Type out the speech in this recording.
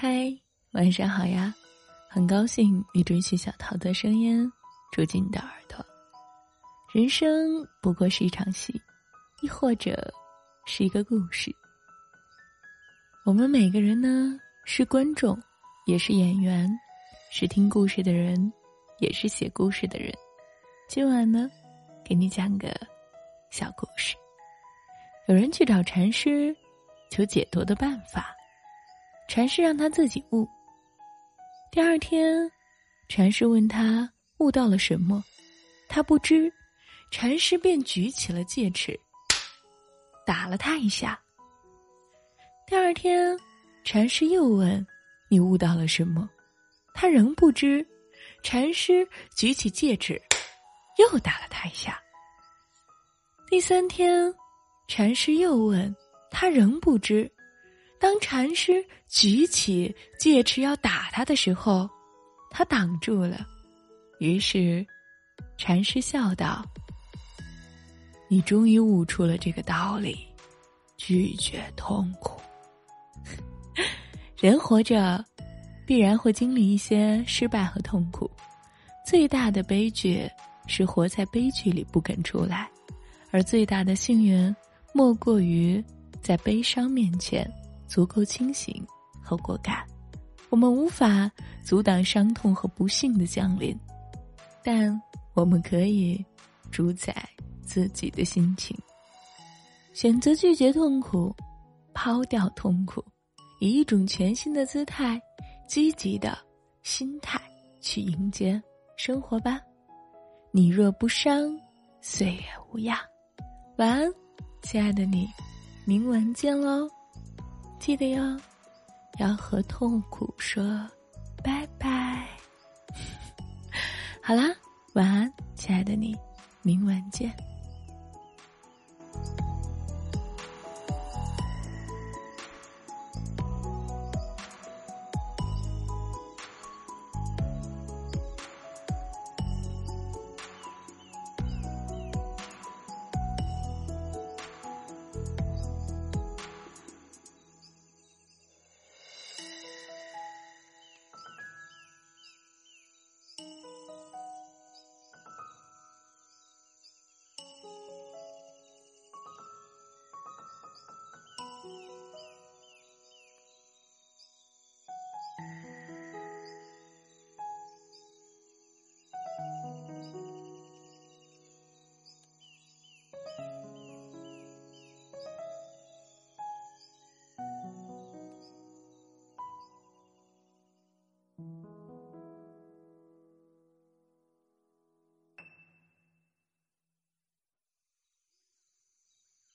嗨，晚上好呀！很高兴你准许小桃的声音住进你的耳朵。人生不过是一场戏，亦或者是一个故事。我们每个人呢，是观众，也是演员，是听故事的人，也是写故事的人。今晚呢，给你讲个小故事。有人去找禅师，求解脱的办法。禅师让他自己悟。第二天，禅师问他悟到了什么，他不知。禅师便举起了戒尺，打了他一下。第二天，禅师又问：“你悟到了什么？”他仍不知。禅师举起戒尺，又打了他一下。第三天，禅师又问他，仍不知。当禅师举起戒尺要打他的时候，他挡住了。于是，禅师笑道：“你终于悟出了这个道理，拒绝痛苦。人活着，必然会经历一些失败和痛苦。最大的悲剧是活在悲剧里不肯出来，而最大的幸运，莫过于在悲伤面前。”足够清醒和果敢，我们无法阻挡伤痛和不幸的降临，但我们可以主宰自己的心情，选择拒绝痛苦，抛掉痛苦，以一种全新的姿态、积极的心态去迎接生活吧。你若不伤，岁月无恙。晚安，亲爱的你，明晚见喽。记得哟，要和痛苦说拜拜。好啦，晚安，亲爱的你，明晚见。